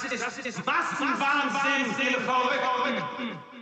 Das ist, das ist Massenwahnsinn, Massenwahnsinn, Verrückten.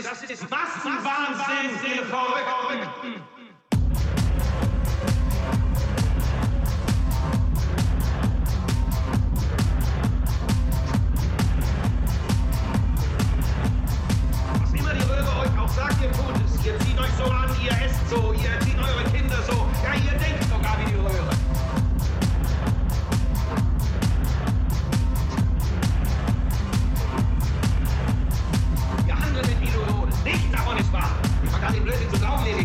ist, das ist Massenwahnsinn, ihr Verrückten! Was immer die Röhre euch auch sagt, ihr tut es. Ihr zieht euch so an, ihr esst so, ihr erzieht eure Kinder so. Ja, ihr denkt Dass die Blödsinn zusammennehmen.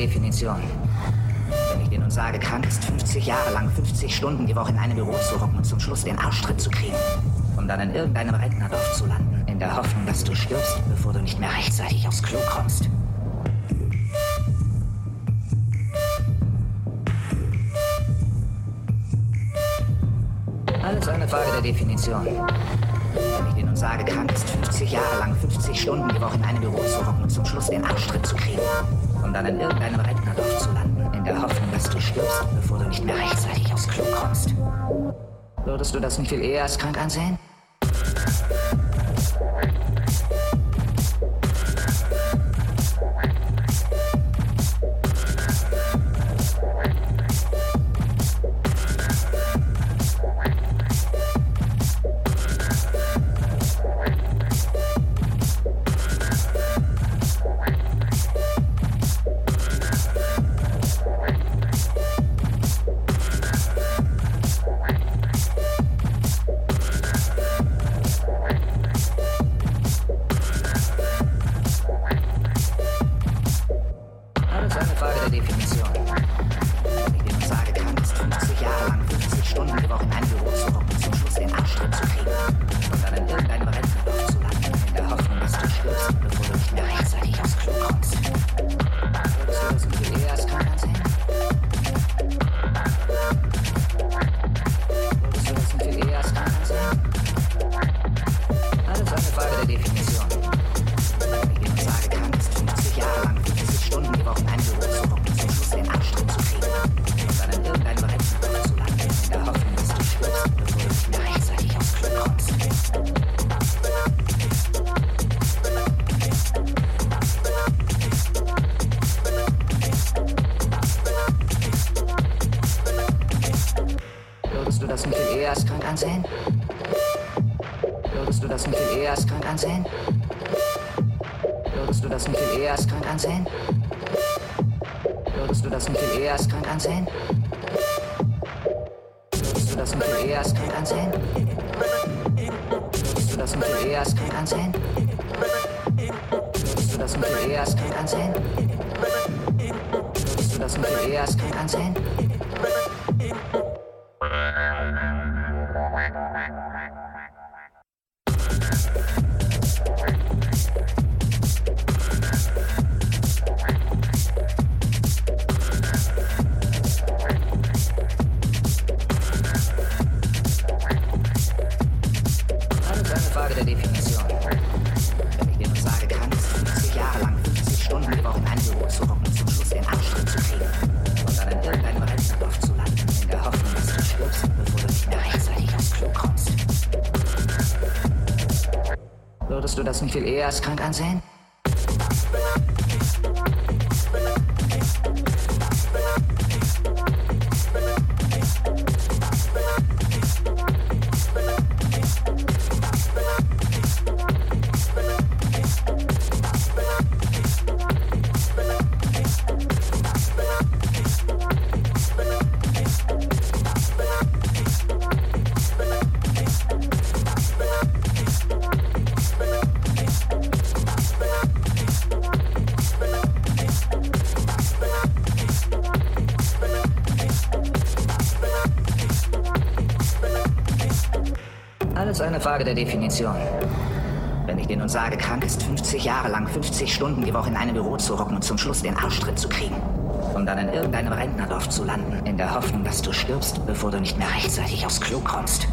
Definition. Wenn ich dir nun sage, krank ist 50 Jahre lang 50 Stunden die Woche in einem Büro zu hocken und zum Schluss den Arschtritt zu kriegen, um dann in irgendeinem Rentnerdorf zu landen, in der Hoffnung, dass du stirbst, bevor du nicht mehr rechtzeitig aufs Klo kommst. Alles eine Frage der Definition. Wenn ich dir nun sage, krank ist 50 Jahre lang 50 Stunden die Woche in einem Büro zu hocken und zum Schluss den Arschtritt zu kriegen, um dann in irgendeinem Rentnerdorf zu landen, in der Hoffnung, dass du stirbst, bevor du nicht mehr rechtzeitig aufs Klo kommst. Würdest du das nicht viel eher als krank ansehen? Als krank ansehen? Alles eine Frage der Definition. Wenn ich dir nun sage, krank ist 50 Jahre lang 50 Stunden die Woche in einem Büro zu hocken und zum Schluss den Arschtritt zu kriegen, um dann in irgendeinem Rentnerdorf zu landen, in der Hoffnung, dass du stirbst, bevor du nicht mehr rechtzeitig aufs Klo kommst.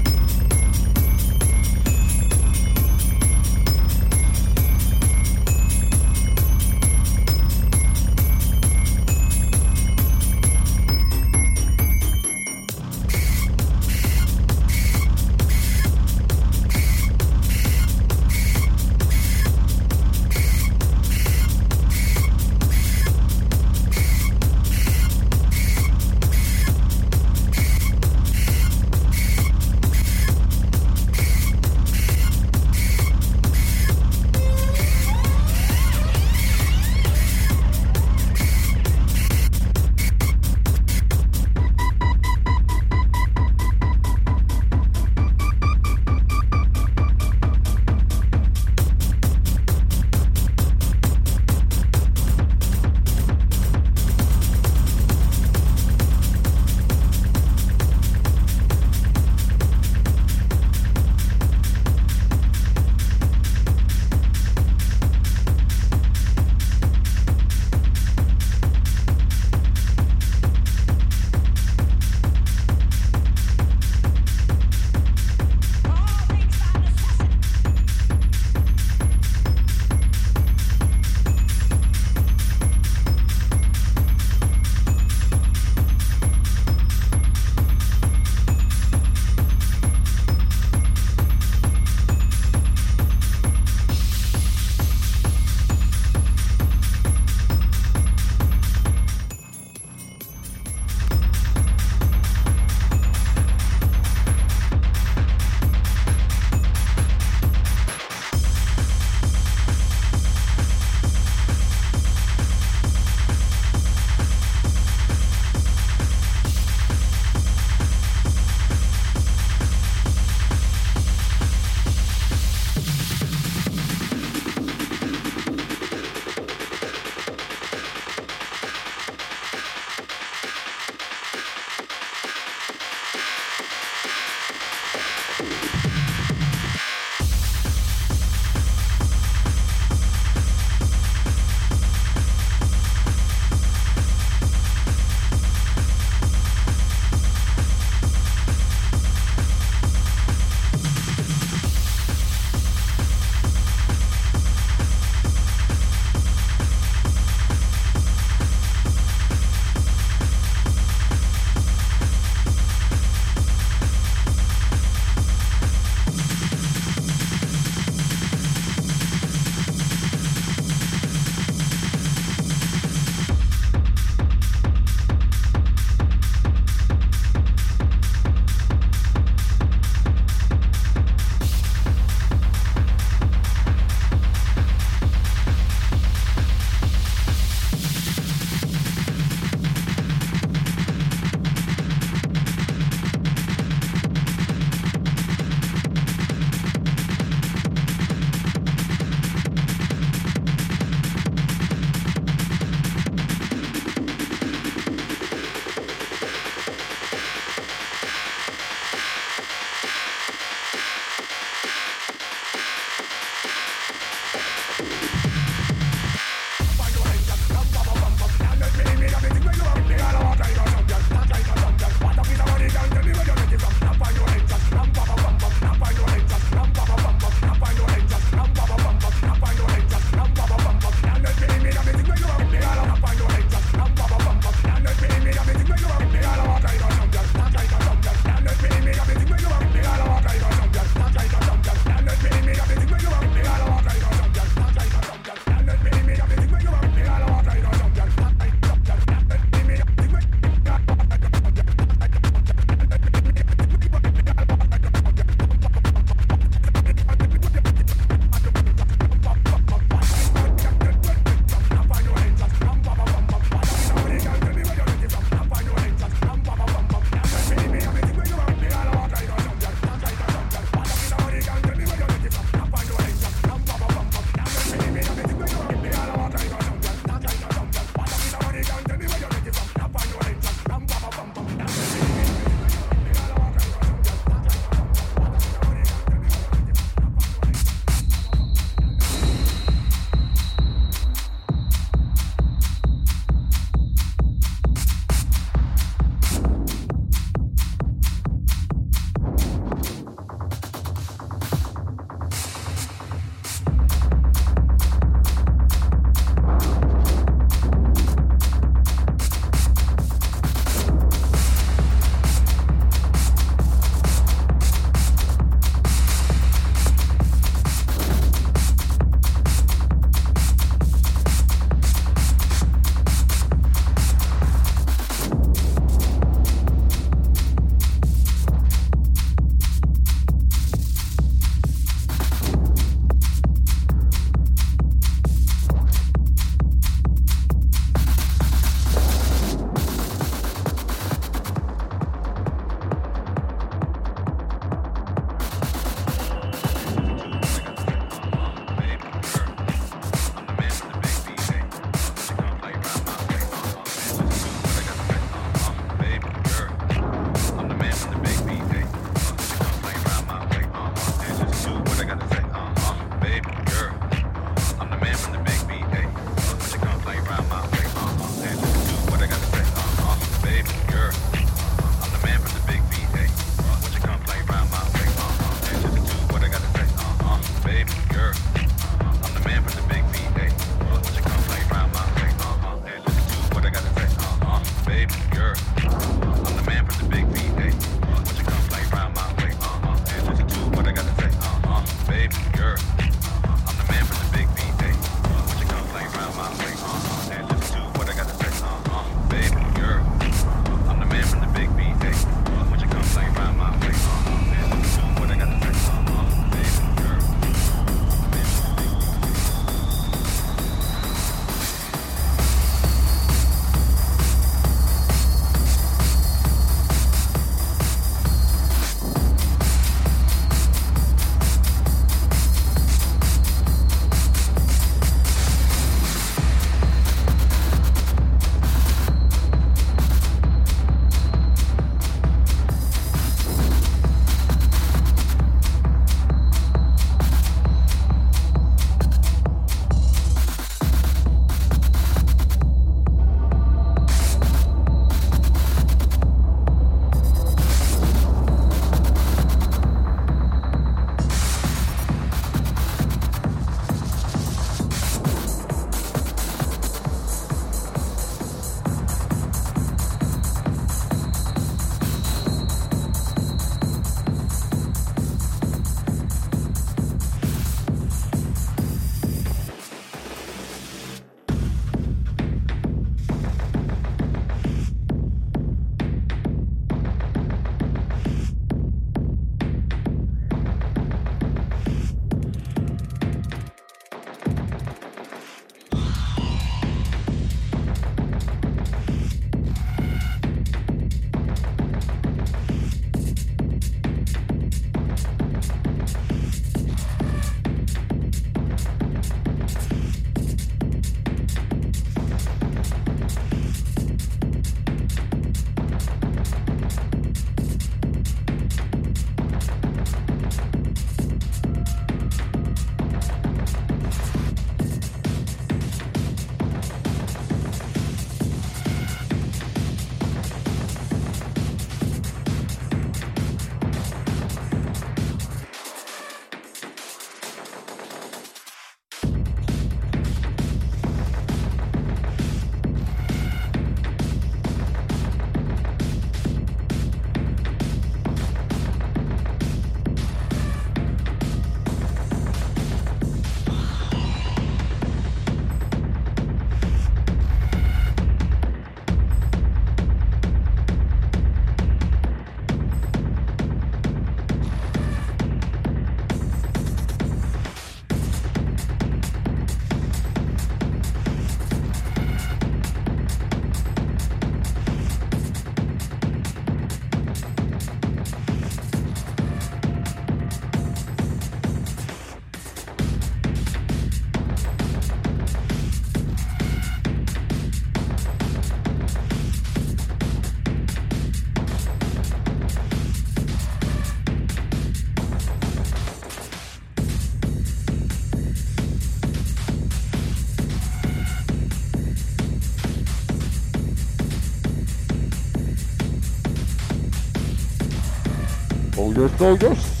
Oh yes, oh yes.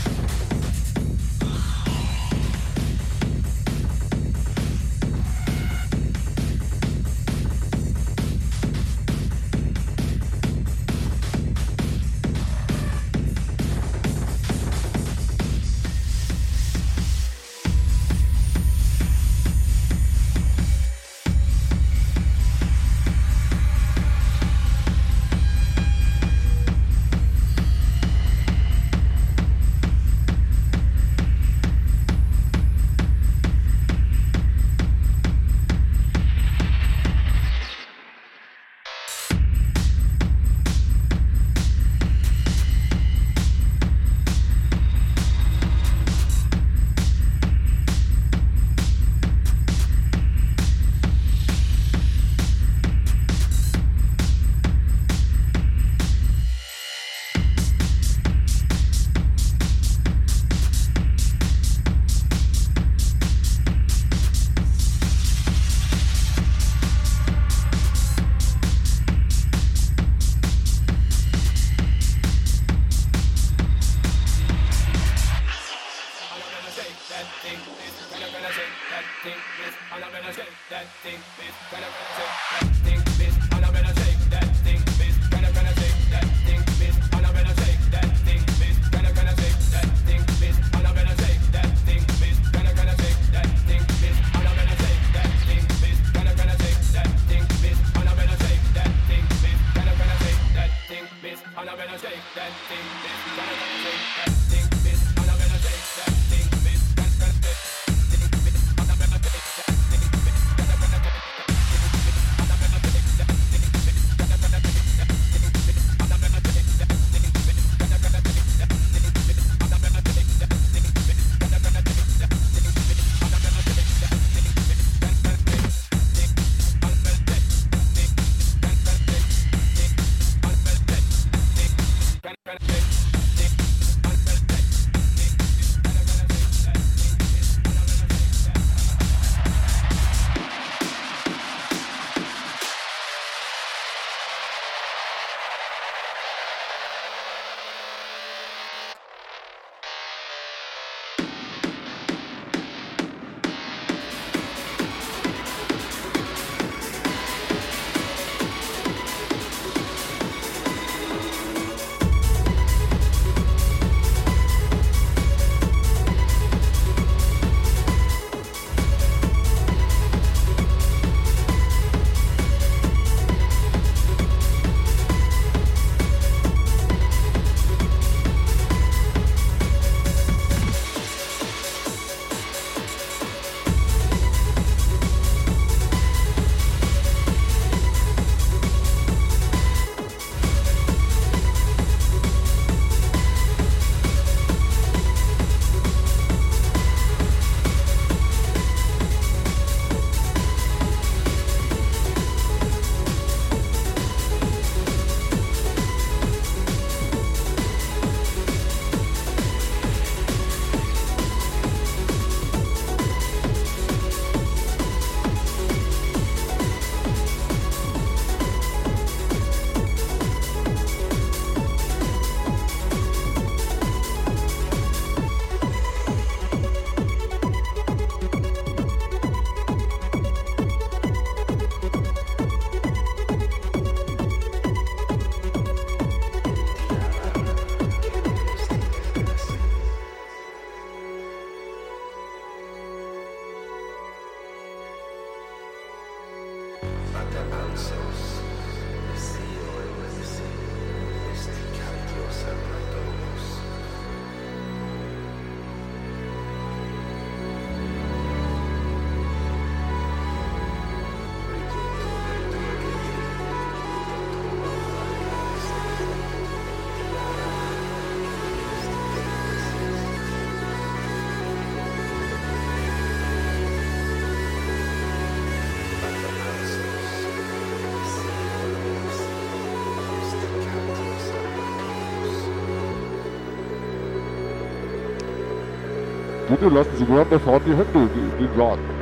Lassen Sie mir fahren die Hände in den Laden.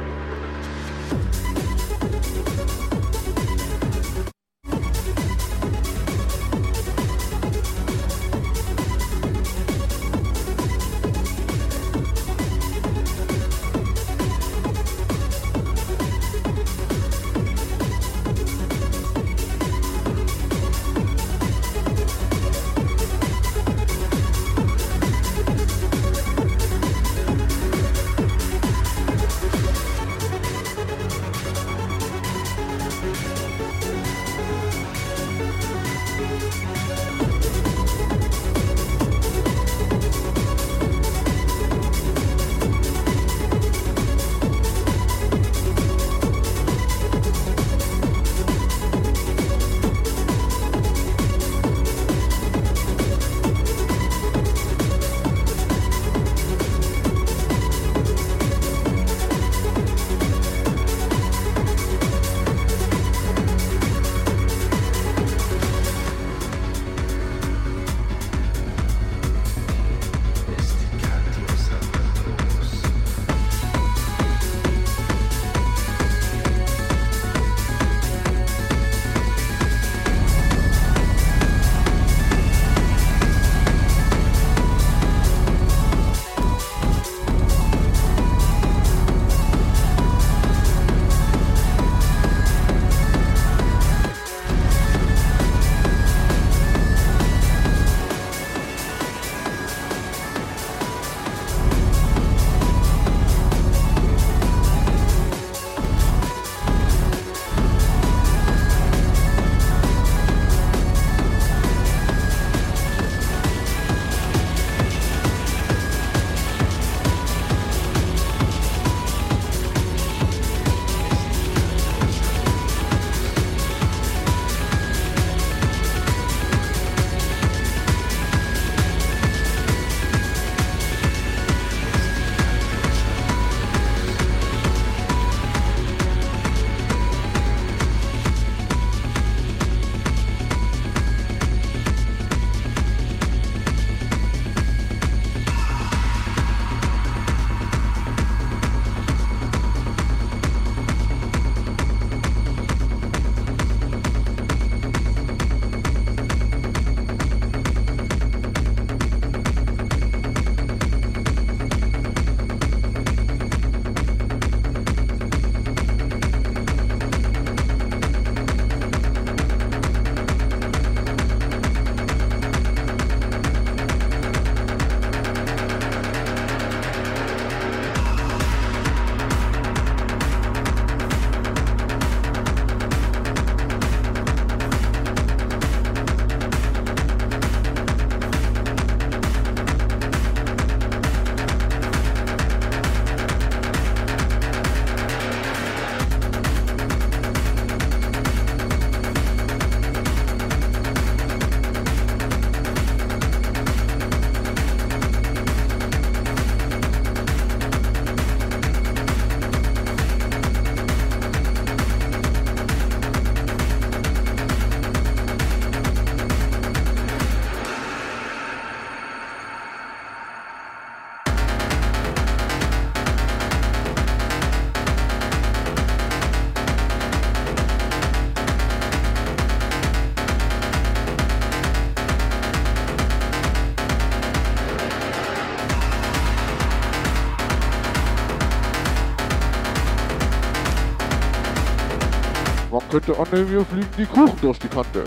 Könnte annehmen, wir fliegen die Kuchen durch die Kante.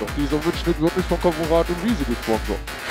Doch dieser Mitschnitt wird nicht von Kamerad und Wiese gesponsert.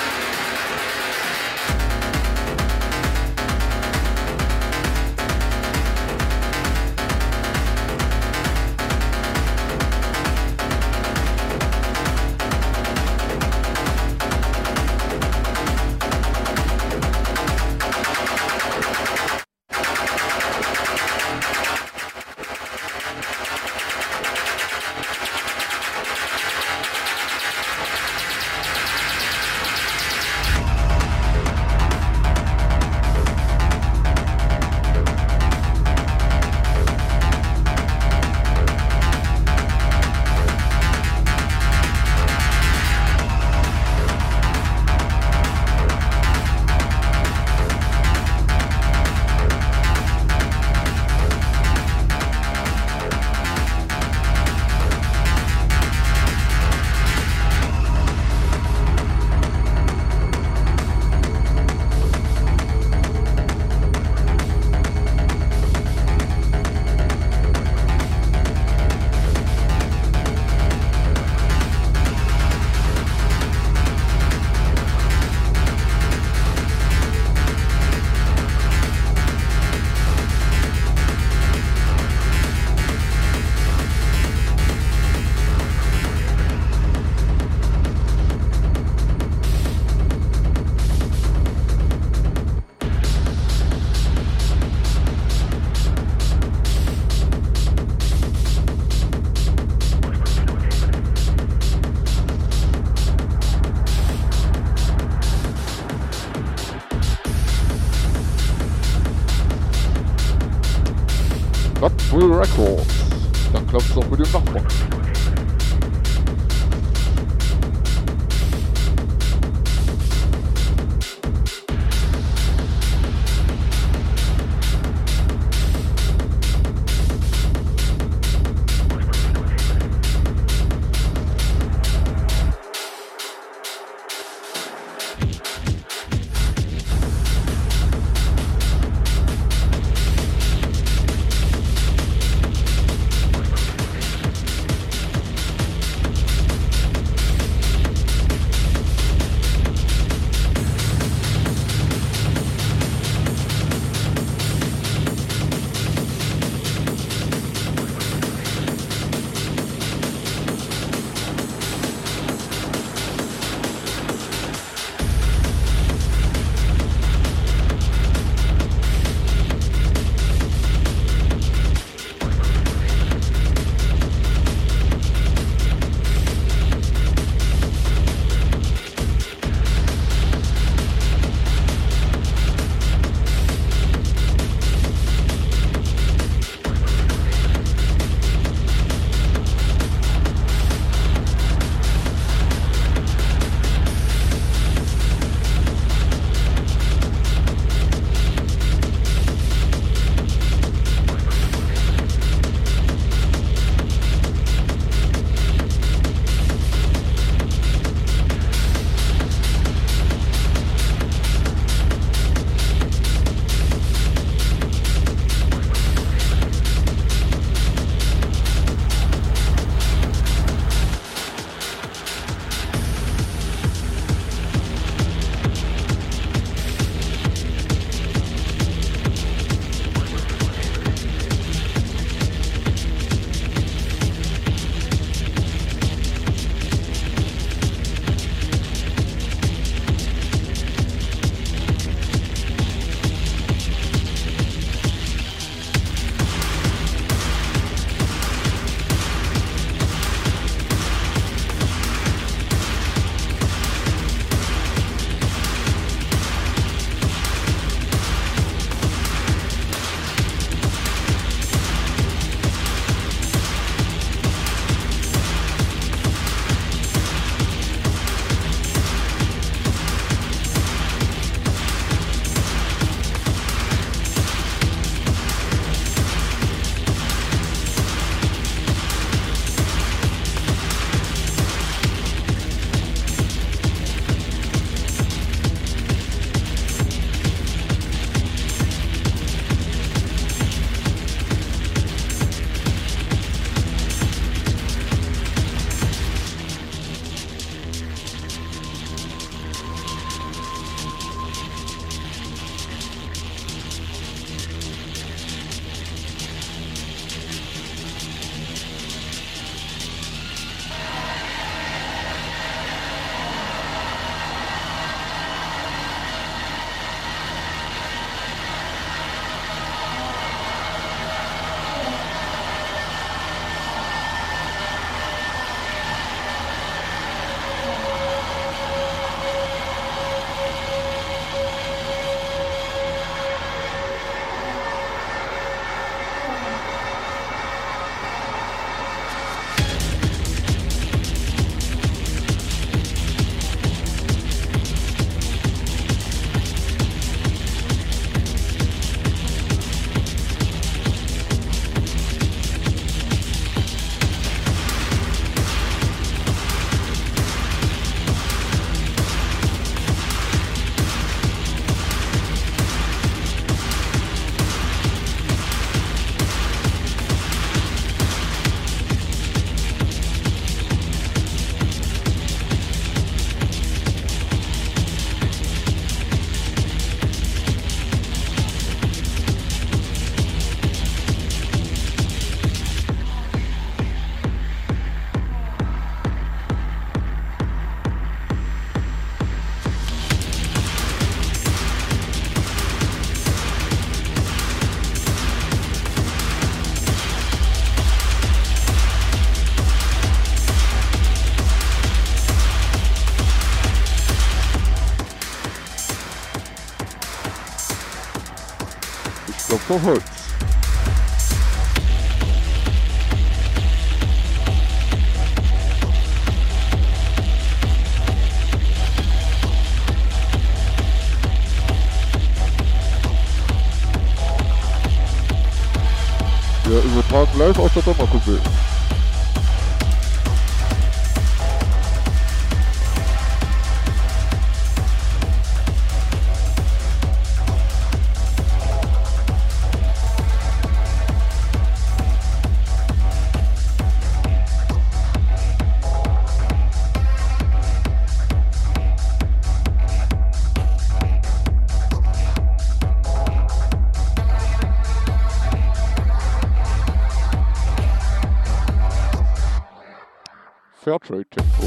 cohort.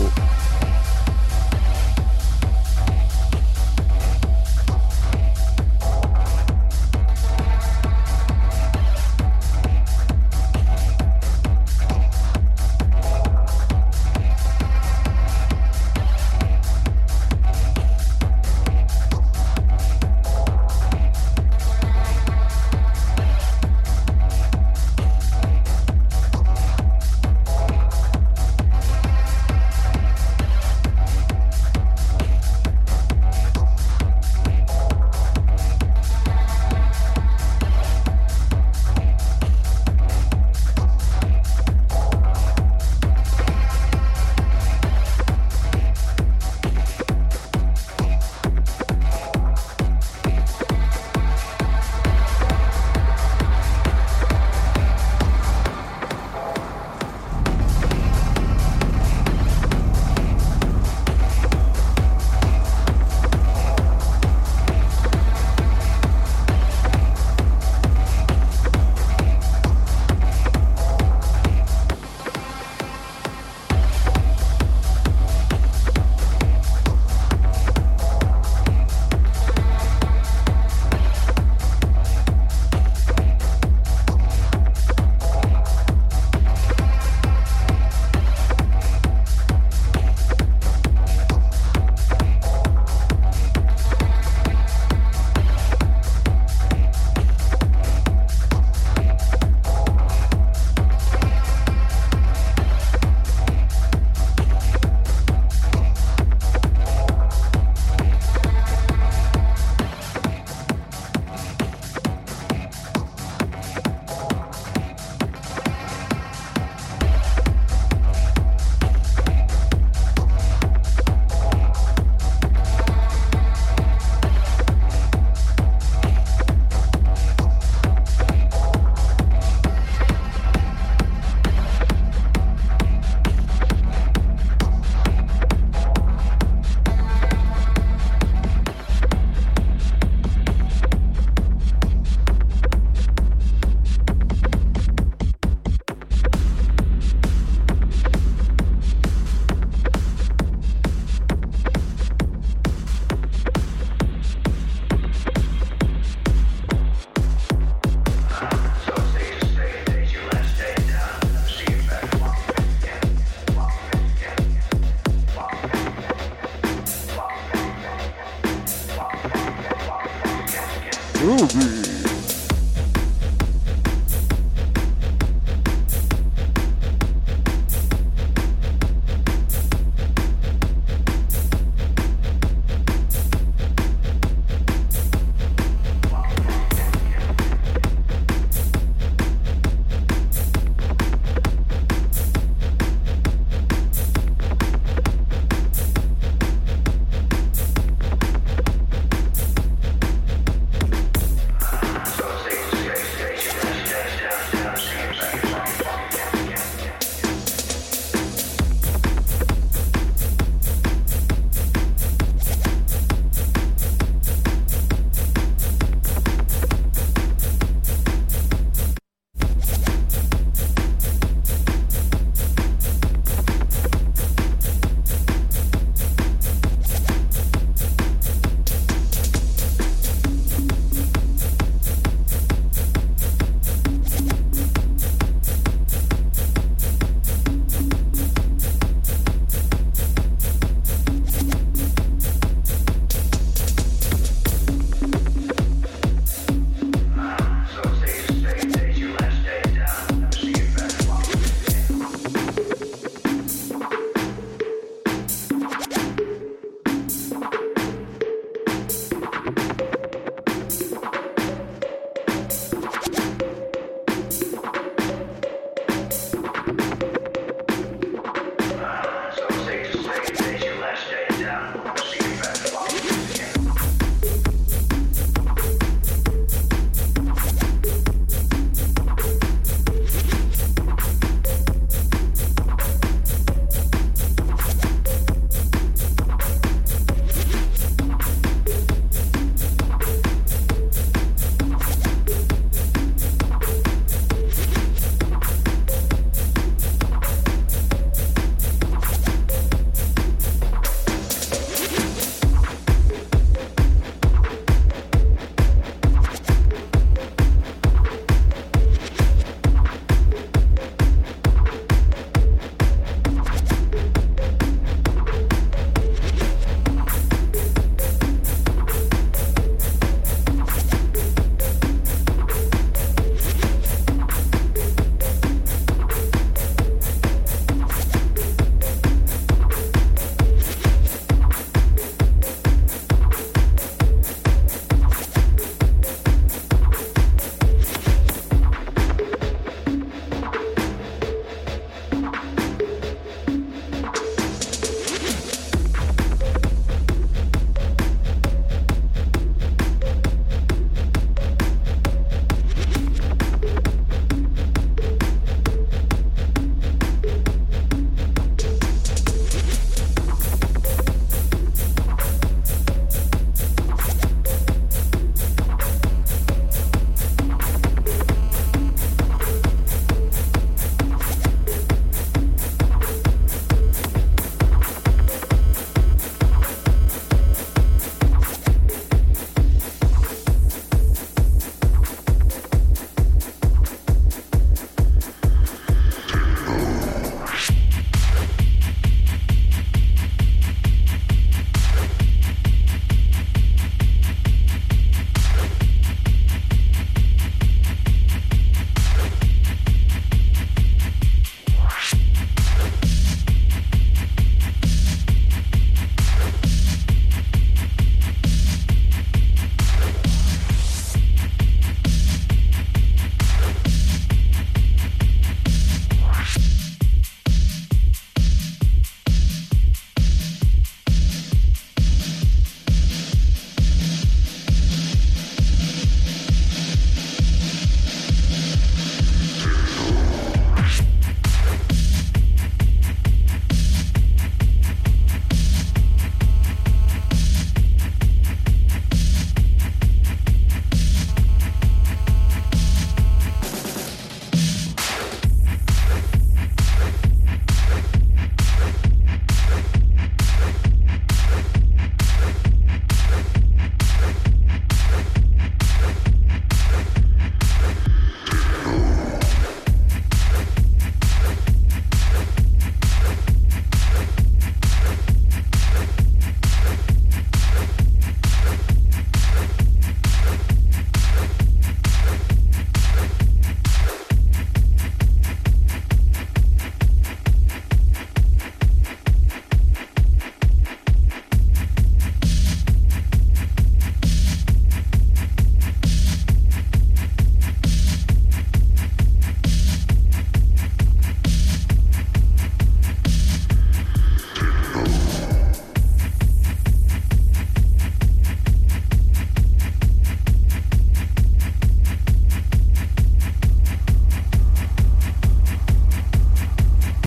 Show.